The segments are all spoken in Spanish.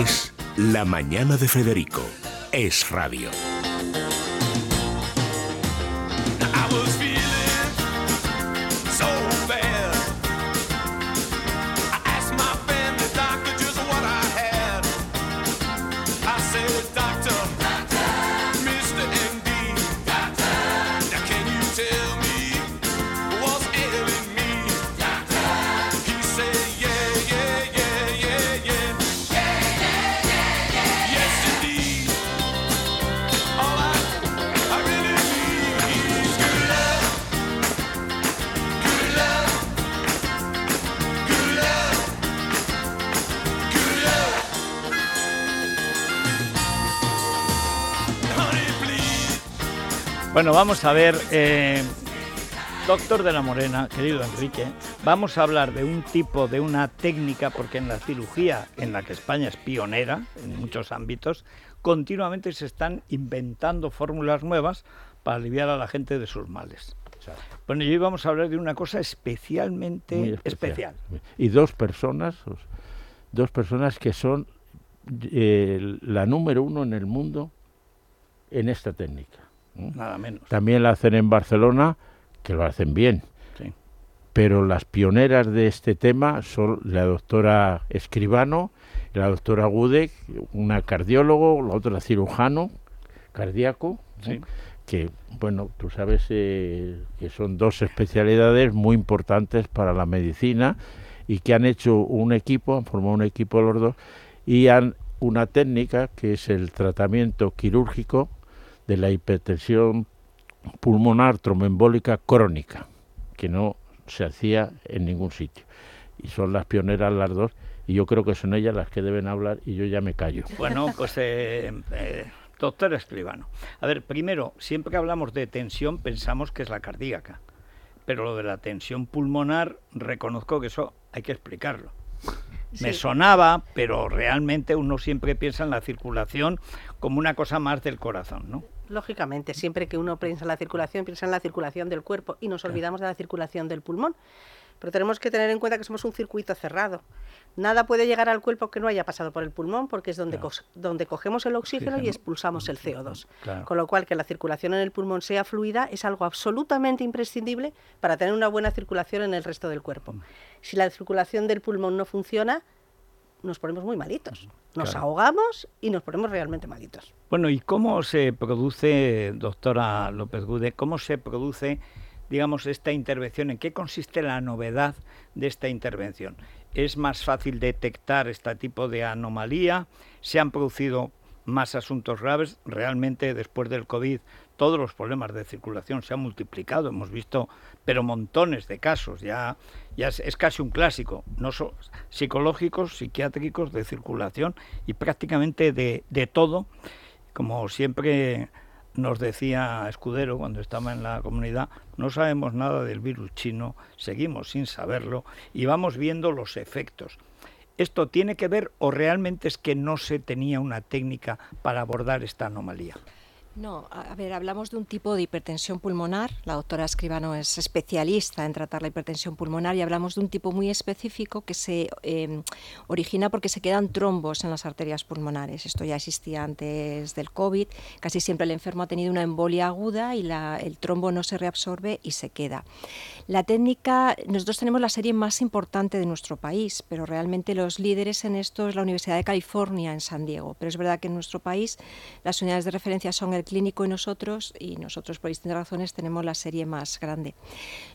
Es La Mañana de Federico. Es radio. Bueno, vamos a ver, eh, doctor de la Morena, querido Enrique, vamos a hablar de un tipo, de una técnica, porque en la cirugía, en la que España es pionera en muchos ámbitos, continuamente se están inventando fórmulas nuevas para aliviar a la gente de sus males. Bueno, y hoy vamos a hablar de una cosa especialmente especial. Y dos personas, os- dos personas que son eh, la número uno en el mundo en esta técnica. ¿No? Nada menos. También la hacen en Barcelona, que lo hacen bien. Sí. Pero las pioneras de este tema son la doctora Escribano, y la doctora Gudek, una cardiólogo, la otra cirujano cardíaco, ¿no? Sí. que, bueno, tú sabes eh, que son dos especialidades muy importantes para la medicina y que han hecho un equipo, han formado un equipo los dos y han una técnica que es el tratamiento quirúrgico de la hipertensión pulmonar tromboembólica crónica, que no se hacía en ningún sitio. Y son las pioneras las dos, y yo creo que son ellas las que deben hablar, y yo ya me callo. Bueno, pues eh, eh, doctor Escribano. A ver, primero, siempre que hablamos de tensión pensamos que es la cardíaca, pero lo de la tensión pulmonar, reconozco que eso hay que explicarlo. Me sonaba, pero realmente uno siempre piensa en la circulación como una cosa más del corazón, ¿no? Lógicamente, siempre que uno piensa en la circulación, piensa en la circulación del cuerpo y nos olvidamos de la circulación del pulmón. Pero tenemos que tener en cuenta que somos un circuito cerrado. Nada puede llegar al cuerpo que no haya pasado por el pulmón, porque es donde, cos- donde cogemos el oxígeno y expulsamos el CO2. Claro. Con lo cual, que la circulación en el pulmón sea fluida es algo absolutamente imprescindible para tener una buena circulación en el resto del cuerpo. Mm. Si la circulación del pulmón no funciona, nos ponemos muy malitos. Nos Claro. ahogamos y nos ponemos realmente malitos. Bueno, ¿y cómo se produce, doctora López Gude, cómo se produce, digamos, esta intervención? ¿En qué consiste la novedad de esta intervención? ¿Es más fácil detectar este tipo de anomalía? ¿Se han producido más asuntos graves? Realmente, después del COVID, todos los problemas de circulación se han multiplicado. Hemos visto, pero montones de casos. Ya, es, es casi un clásico. No psicológicos, psiquiátricos, de circulación y prácticamente de todo. Como siempre nos decía Escudero cuando estaba en la comunidad, no sabemos nada del virus chino, seguimos sin saberlo y vamos viendo los efectos. ¿Esto tiene que ver o realmente es que no se tenía una técnica para abordar esta anomalía? No, a ver, hablamos de un tipo de hipertensión pulmonar. La doctora Escribano es especialista en tratar la hipertensión pulmonar y hablamos de un tipo muy específico que se eh, origina porque se quedan trombos en las arterias pulmonares. Esto ya existía antes del COVID. Casi siempre el enfermo ha tenido una embolia aguda y la- el trombo no se reabsorbe y se queda. La técnica, nosotros tenemos la serie más importante de nuestro país, pero realmente los líderes en esto es la Universidad de California en San Diego. Pero es verdad que en nuestro país las unidades de referencia son el clínico y nosotros, y nosotros por distintas razones tenemos la serie más grande.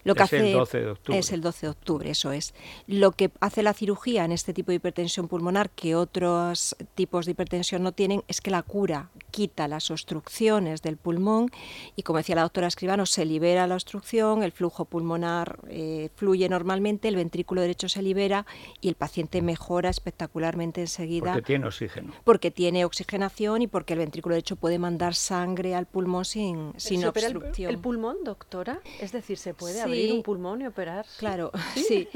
Lo que Es el hace 12 de octubre. Es el 12 de octubre, eso es. Lo que hace la cirugía en este tipo de hipertensión pulmonar que otros tipos de hipertensión no tienen es que la cura quita las obstrucciones del pulmón y como decía la doctora Escribano, se libera la obstrucción, el flujo pulmonar eh, fluye normalmente, el ventrículo derecho se libera y el paciente mejora espectacularmente enseguida. Porque tiene oxígeno. Porque tiene oxigenación y porque el ventrículo derecho puede mandar sangre al pulmón sin, sin ¿Se opera obstrucción. El, el pulmón, doctora? Es decir, ¿se puede Sí. abrir un pulmón y operar? Claro, sí.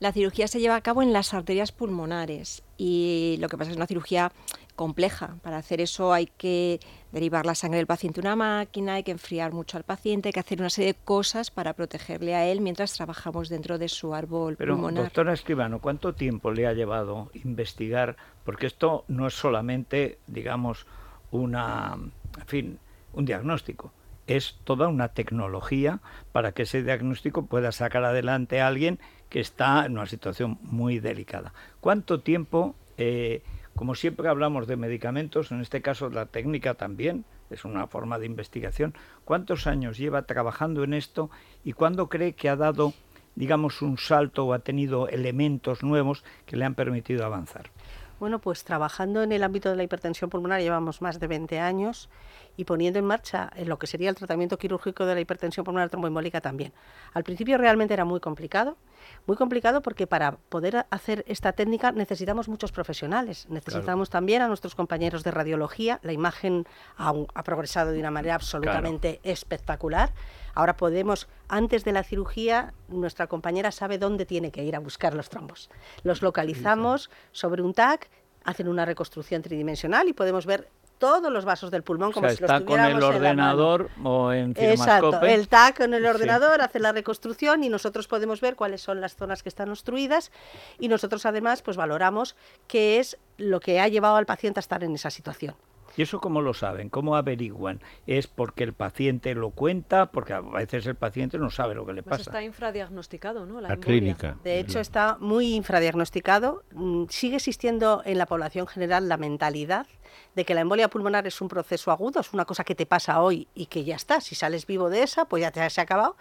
La cirugía se lleva a cabo en las arterias pulmonares y lo que pasa es una cirugía compleja. Para hacer eso hay que derivar la sangre del paciente a una máquina, hay que enfriar mucho al paciente, hay que hacer una serie de cosas para protegerle a él mientras trabajamos dentro de su árbol Pero, pulmonar. doctora Escribano, ¿cuánto tiempo le ha llevado investigar? Porque esto no es solamente, digamos, una, en fin, un diagnóstico. Es toda una tecnología para que ese diagnóstico pueda sacar adelante a alguien que está en una situación muy delicada. ¿Cuánto tiempo, eh, como siempre hablamos de medicamentos, en este caso la técnica también, es una forma de investigación, cuántos años lleva trabajando en esto y cuándo cree que ha dado digamos, un salto o ha tenido elementos nuevos que le han permitido avanzar? Bueno, pues trabajando en el ámbito de la hipertensión pulmonar llevamos más de 20 años y poniendo en marcha en lo que sería el tratamiento quirúrgico de la hipertensión pulmonar tromboembólica también. Al principio realmente era muy complicado, muy complicado porque para poder hacer esta técnica necesitamos muchos profesionales, necesitamos también a nuestros compañeros de radiología, la imagen ha, ha progresado de una manera absolutamente espectacular. Ahora podemos, antes de la cirugía, nuestra compañera sabe dónde tiene que ir a buscar los trombos. Los localizamos sobre un TAC, hacen una reconstrucción tridimensional y podemos ver todos los vasos del pulmón O como sea, si los está con el tuviéramos en ordenador o en Exacto, el TAC en el Sí. ordenador hace la reconstrucción y nosotros podemos ver cuáles son las zonas que están obstruidas y nosotros además pues valoramos qué es lo que ha llevado al paciente a estar en esa situación. ¿Y eso cómo lo saben? ¿Cómo averiguan? ¿Es porque el paciente lo cuenta? Porque a veces el paciente no sabe lo que le Pues pasa. está infradiagnosticado, ¿no? La clínica. De hecho, está muy infradiagnosticado. Mm, Sigue existiendo en la población general la mentalidad de que la embolia pulmonar es un proceso agudo, es una cosa que te pasa hoy y que ya está. Si sales vivo de esa, pues ya te se ha acabado.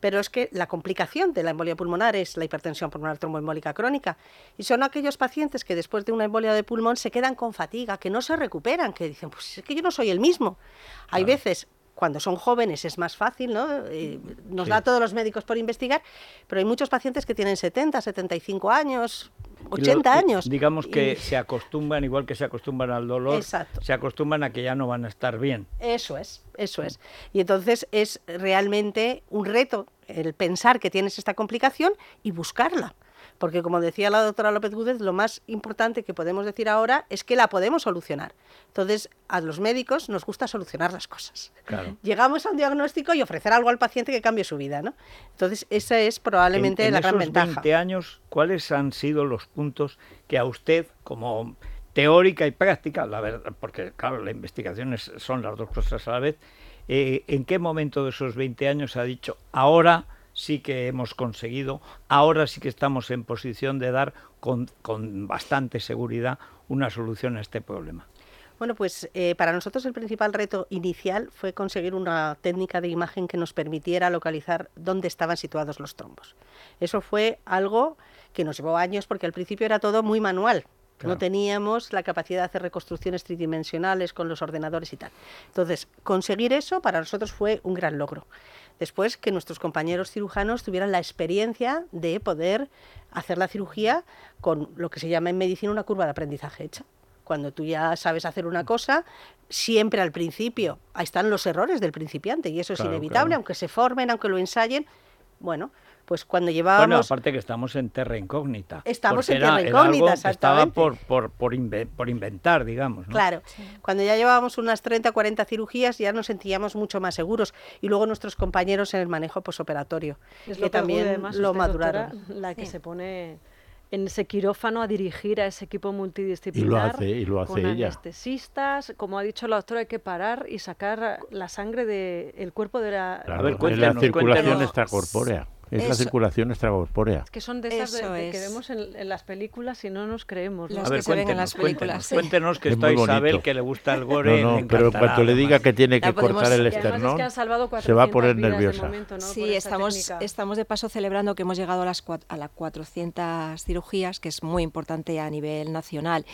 Pero es que la complicación de la embolia pulmonar es la hipertensión pulmonar tromboembólica crónica. Y son aquellos pacientes que después de una embolia de pulmón se quedan con fatiga, que no se recuperan, que dicen, pues es que yo no soy el mismo. Hay veces cuando son jóvenes es más fácil, ¿no? Eh, nos Sí. da a todos los médicos por investigar, pero hay muchos pacientes que tienen 70, 75 años, Y lo- 80 eh, años. Digamos que y- se acostumbran, igual que se acostumbran al dolor, Exacto. se acostumbran a que ya no van a estar bien. Eso es, eso es. Y entonces es realmente un reto el pensar que tienes esta complicación y buscarla. Porque como decía la doctora López Gúdez, lo más importante que podemos decir ahora es que la podemos solucionar. Entonces, a los médicos nos gusta solucionar las cosas. Claro. Llegamos a un diagnóstico y ofrecer algo al paciente que cambie su vida, ¿no? Entonces, esa es probablemente en, en la gran esos ventaja. 20 años, ¿cuáles han sido los puntos que a usted, como teórica y práctica, la verdad, porque claro, la investigación es- son las dos cosas a la vez, eh, ¿en qué momento de esos 20 años ha dicho, ahora sí que hemos conseguido, ahora sí que estamos en posición de dar con, con bastante seguridad una solución a este problema? Bueno, pues eh, para nosotros el principal reto inicial fue conseguir una técnica de imagen que nos permitiera localizar dónde estaban situados los trombos. Eso fue algo que nos llevó años porque al principio era todo muy manual. Claro. No teníamos la capacidad de hacer reconstrucciones tridimensionales con los ordenadores y tal. Entonces, conseguir eso para nosotros fue un gran logro. Después, que nuestros compañeros cirujanos tuvieran la experiencia de poder hacer la cirugía con lo que se llama en medicina una curva de aprendizaje hecha. Cuando tú ya sabes hacer una cosa, siempre al principio, ahí están los errores del principiante y eso es inevitable, claro. aunque se formen, aunque lo ensayen. Bueno, pues cuando Bueno, llevábamos... aparte que estamos en terra incógnita. Estamos en era- terra era algo incógnita, que estaba por, por, por, inve- por inventar, digamos. ¿no? Claro, cuando ya llevábamos unas 30 40 cirugías ya nos sentíamos mucho más seguros y luego nuestros compañeros en el manejo posoperatorio, Es que lo que también además lo maduraron. doctora, la que Sí. se pone en ese quirófano a dirigir a ese equipo multidisciplinar. Y lo hace, y lo hace con ella. anestesistas, como ha dicho la doctora, hay que parar y sacar la sangre del cuerpo de la... Claro, ver, es la circulación extracorpórea. Es la Eso. circulación extracorpórea. Que son de esas de- Eso de que es. vemos en, en las películas y no nos creemos. ¿no? Las A ver, que se ven en las películas, cuéntenos, que Es está Isabel, que le gusta el gore. No, le no, pero encantará, cuando le diga que tiene que podemos- cortar el es esternón, que se va a 400 poner nerviosa. momento, ¿no? Sí, estamos, estamos de paso celebrando que hemos llegado a las, a las 400 cirugías, que es muy importante a nivel nacional.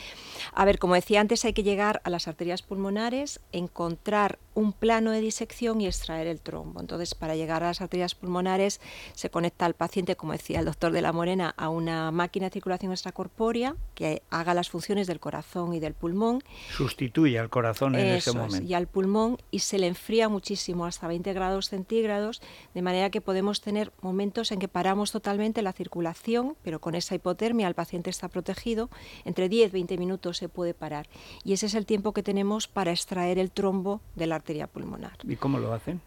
A ver, como decía antes, hay que llegar a las arterias pulmonares, encontrar un plano de disección y extraer el trombo. Entonces, para llegar a las arterias pulmonares se conecta al paciente, como decía el doctor de la Morena, a una máquina de circulación extracorpórea que haga las funciones del corazón y del pulmón Sustituye al corazón en ese es, momento. y al pulmón y se le enfría muchísimo hasta 20 grados centígrados, de manera que podemos tener momentos en que paramos totalmente la circulación, pero con esa hipotermia el paciente está protegido, entre 10-20 minutos se puede parar y ese es el tiempo que tenemos para extraer el trombo de la arteria pulmonar. ¿Y cómo lo hacen?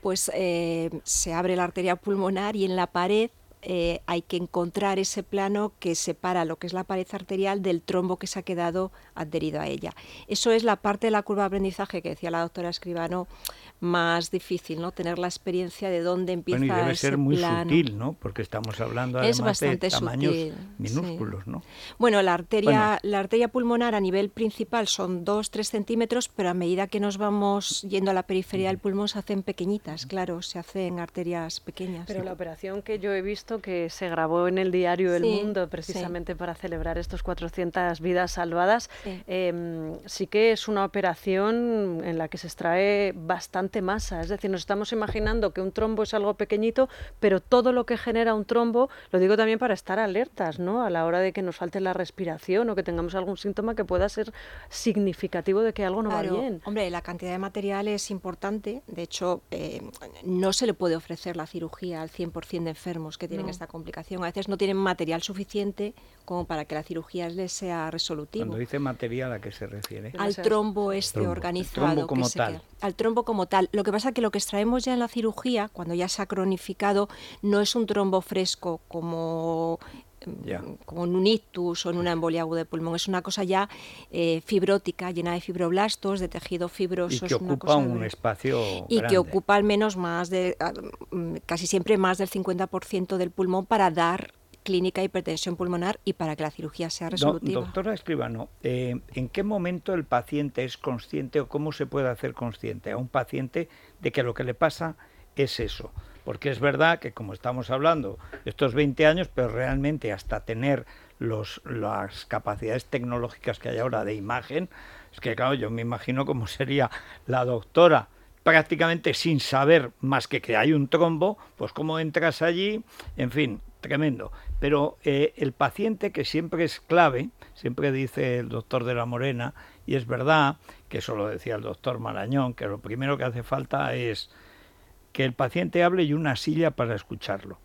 Pues eh, se abre la arteria pulmonar y en la pared eh, hay que encontrar ese plano que separa lo que es la pared arterial del trombo que se ha quedado adherido a ella. Eso es la parte de la curva de aprendizaje que decía la doctora Escribano más difícil, ¿no? Tener la experiencia de dónde empieza Bueno, y debe ese ser muy plano. sutil, ¿no? Porque estamos hablando Es además de tamaños sutil, sí. minúsculos, ¿no? Bueno, la arteria, Bueno. la arteria pulmonar a nivel principal son 2-3 centímetros, pero a medida que nos vamos yendo a la periferia del pulmón se hacen pequeñitas, claro, se hacen arterias pequeñas. Pero la operación que yo he visto que se grabó en el diario El Sí, Mundo sí. precisamente para celebrar estos 400 vidas salvadas, Sí. em, sí que es una operación en la que se extrae bastante masa. Es decir, nos estamos imaginando que un trombo es algo pequeñito, pero todo lo que genera un trombo, lo digo también para estar alertas, ¿no? A la hora de que nos falte la respiración o que tengamos algún síntoma que pueda ser significativo de que algo no Claro, va bien. Hombre, la cantidad de material es importante. De hecho, eh, no se le puede ofrecer la cirugía al 100% de enfermos que tienen No. esta complicación. A veces no tienen material suficiente como para que la cirugía les sea resolutivo. Cuando dice material, ¿a qué se refiere? Al trombo este Trombo. organizado. Trombo como que se tal. queda- al trombo como tal. Lo que pasa es que lo que extraemos ya en la cirugía, cuando ya se ha cronificado, no es un trombo fresco como Ya. como en un ictus o en una embolia aguda de pulmón. Es una cosa ya eh, fibrótica, llena de fibroblastos, de tejido fibroso. Y que es ocupa cosa un de- espacio y grande. que ocupa al menos más de, ah, mm, casi siempre más del 50% del pulmón para dar clínica hipertensión pulmonar y para que la cirugía sea Do- resolutiva. doctora Escribano, eh, ¿en qué momento el paciente es consciente o cómo se puede hacer consciente a un paciente de que lo que le pasa es eso? Porque es verdad que como estamos hablando estos 20 años, pero realmente hasta tener las capacidades tecnológicas que hay ahora de imagen, es que claro, yo me imagino cómo sería la doctora prácticamente sin saber más que que hay un trombo, pues cómo entras allí, en fin, tremendo. Pero eh, el paciente que siempre es clave, siempre dice el doctor de la Morena, y es verdad, que eso lo decía el doctor Marañón, que lo primero que hace falta es que el paciente hable y una silla para escucharlo.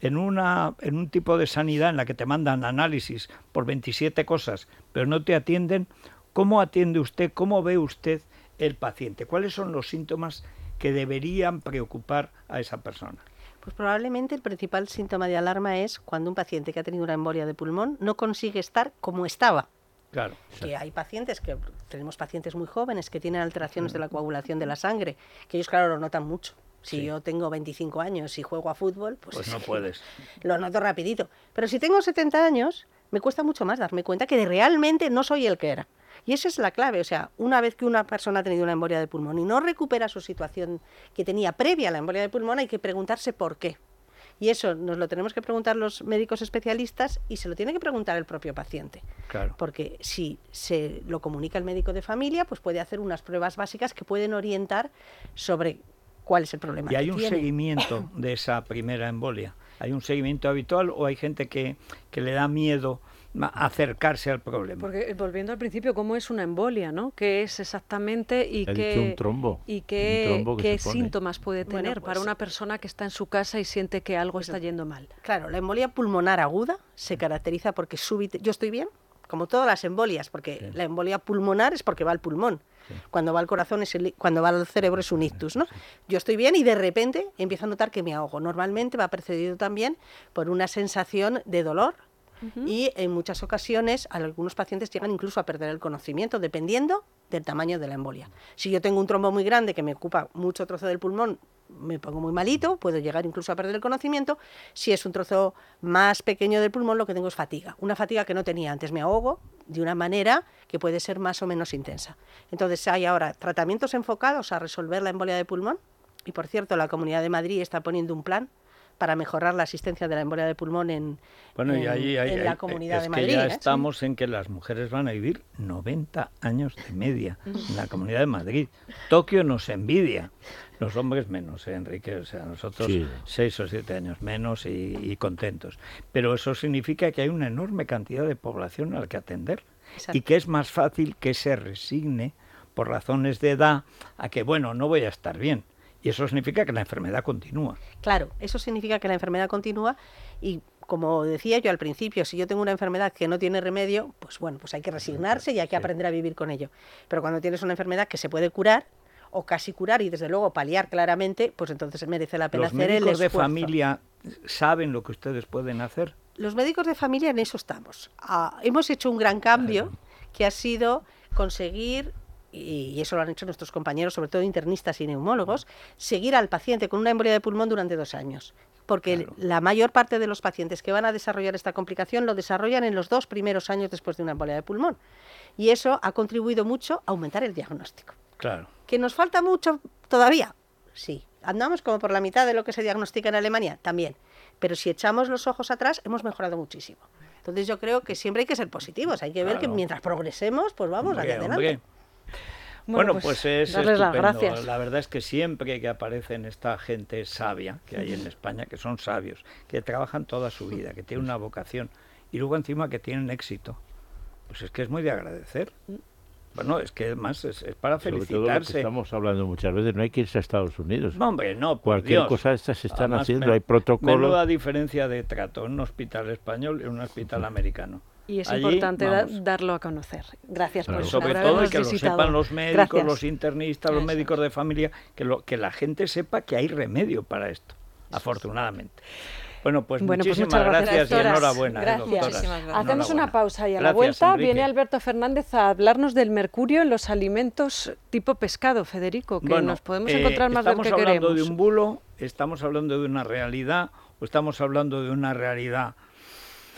En, una, en un tipo de sanidad en la que te mandan análisis por 27 cosas, pero no te atienden, ¿cómo atiende usted, cómo ve usted el paciente? ¿Cuáles son los síntomas que deberían preocupar a esa persona? Pues probablemente el principal síntoma de alarma es cuando un paciente que ha tenido una embolia de pulmón no consigue estar como estaba. Claro. Que hay pacientes que tenemos pacientes muy jóvenes que tienen alteraciones de la coagulación de la sangre, que ellos claro lo notan mucho. Si Sí. yo tengo 25 años y juego a fútbol, pues, Pues no puedes. lo noto rapidito. Pero si tengo 70 años, me cuesta mucho más darme cuenta que realmente no soy el que era. Y esa es la clave. O sea, una vez que una persona ha tenido una embolia de pulmón y no recupera su situación que tenía previa a la embolia de pulmón, hay que preguntarse por qué. Y eso nos lo tenemos que preguntar los médicos especialistas y se lo tiene que preguntar el propio paciente. Claro. Porque si se lo comunica el médico de familia, pues puede hacer unas pruebas básicas que pueden orientar sobre cuál es el problema. ¿Y hay que un tiene. seguimiento de esa primera embolia? ¿Hay un seguimiento habitual o hay gente que, que le da miedo acercarse al problema? Porque eh, volviendo al principio, ¿cómo es una embolia, no? ¿Qué es exactamente y He qué un trombo, y un qué, trombo que qué se pone. síntomas puede Bueno, tener para pues- una persona que está en su casa y siente que algo está yendo mal? Claro, la embolia pulmonar aguda se caracteriza porque súbita. Yo estoy bien, como todas las embolias, porque la embolia pulmonar es porque va al pulmón. Cuando va al corazón, es el- cuando va al cerebro es un ictus, ¿no? Yo estoy bien y de repente empiezo a notar que me ahogo. Normalmente va precedido también por una sensación de dolor y en muchas ocasiones algunos pacientes llegan incluso a perder el conocimiento, dependiendo del tamaño de la embolia. Si yo tengo un trombo muy grande que me ocupa mucho trozo del pulmón, me pongo muy malito, puedo llegar incluso a perder el conocimiento. Si es un trozo más pequeño del pulmón, lo que tengo es fatiga. Una fatiga que no tenía antes. Me ahogo de una manera que puede ser más o menos intensa. Entonces hay ahora tratamientos enfocados a resolver la embolia de pulmón. Y por cierto, la Comunidad de Madrid está poniendo un plan para mejorar la asistencia de la embolia de pulmón en, Bueno, y ahí, ahí- en la ahí- Comunidad es de que Madrid. ya ¿eh? estamos en que las mujeres van a vivir 90 años de media en la Comunidad de Madrid. Tokio nos envidia. Los hombres menos, ¿eh, Enrique. O sea, nosotros Sí. seis o siete años menos y, y contentos. Pero eso significa que hay una enorme cantidad de población a la que atender. Exacto. Y que es más fácil que se resigne por razones de edad a que, bueno, no voy a estar bien. Y eso significa que la enfermedad continúa. Claro, eso significa que la enfermedad continúa y como decía yo al principio, si yo tengo una enfermedad que no tiene remedio, pues bueno, pues hay que resignarse y hay que aprender a vivir con ello. Pero cuando tienes una enfermedad que se puede curar o casi curar y desde luego paliar claramente, pues entonces merece la pena Los hacer el médicos de esfuerzo. familia saben lo que ustedes pueden hacer. Los médicos de familia en eso estamos. Ah, hemos hecho un gran cambio que ha sido conseguir, y eso lo han hecho nuestros compañeros, sobre todo internistas y neumólogos, seguir al paciente con una embolia de pulmón durante dos años. Porque la mayor parte de los pacientes que van a desarrollar esta complicación lo desarrollan en los dos primeros años después de una embolia de pulmón. Y eso ha contribuido mucho a aumentar el diagnóstico. Claro. ¿Que nos falta mucho todavía? Sí. ¿Andamos como por la mitad de lo que se diagnostica en Alemania? También. Pero si echamos los ojos atrás, hemos mejorado muchísimo. Entonces yo creo que siempre hay que ser positivos. Hay que ver que mientras progresemos, pues vamos hacia adelante. Bueno, Bueno, pues, pues, es darles las estupendo. gracias. La verdad es que siempre que aparecen esta gente sabia que hay en España, que son sabios, que trabajan toda su vida, que tienen una vocación y luego encima que tienen éxito, pues es que es muy de agradecer. Bueno, es que además es, es para Sobre todo lo que felicitarse. estamos hablando muchas veces, no hay que irse a Estados Unidos. No, hombre, no, por Cualquier Dios. cosa de estas se están Además, haciendo, me- hay protocolos. Menuda diferencia de trato en un hospital español y en un hospital americano. Y es Allí, importante da- darlo a conocer. Gracias por Claro. eso. sobre por todo que lo sepan los médicos, Gracias. los internistas, los Eso médicos de familia, que, lo, que la gente sepa que hay remedio para esto, afortunadamente. Bueno, pues Bueno, pues muchísimas muchas gracias, gracias, y enhorabuena, eh, Gracias. doctoras. Muchísimas gracias. Hacemos una pausa y a la Gracias, vuelta Enrique. viene Alberto Fernández a hablarnos del mercurio en los alimentos tipo pescado, Federico, que Bueno, nos podemos eh, encontrar más del estamos que hablando queremos. de un bulo, estamos hablando de una realidad o estamos hablando de una realidad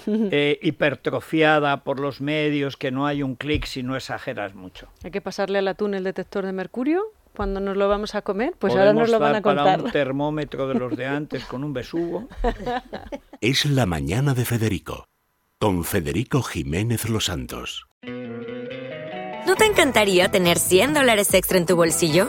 eh, hipertrofiada por los medios, que no hay un clic si no exageras mucho. Hay que pasarle al atún el detector de mercurio cuando nos lo vamos a comer. Pues ahora nos lo van a contar. para un termómetro de los de antes con un besugo. Es la mañana de Federico, con Federico Jiménez Los Santos. ¿No te encantaría tener 100 dólares extra en tu bolsillo?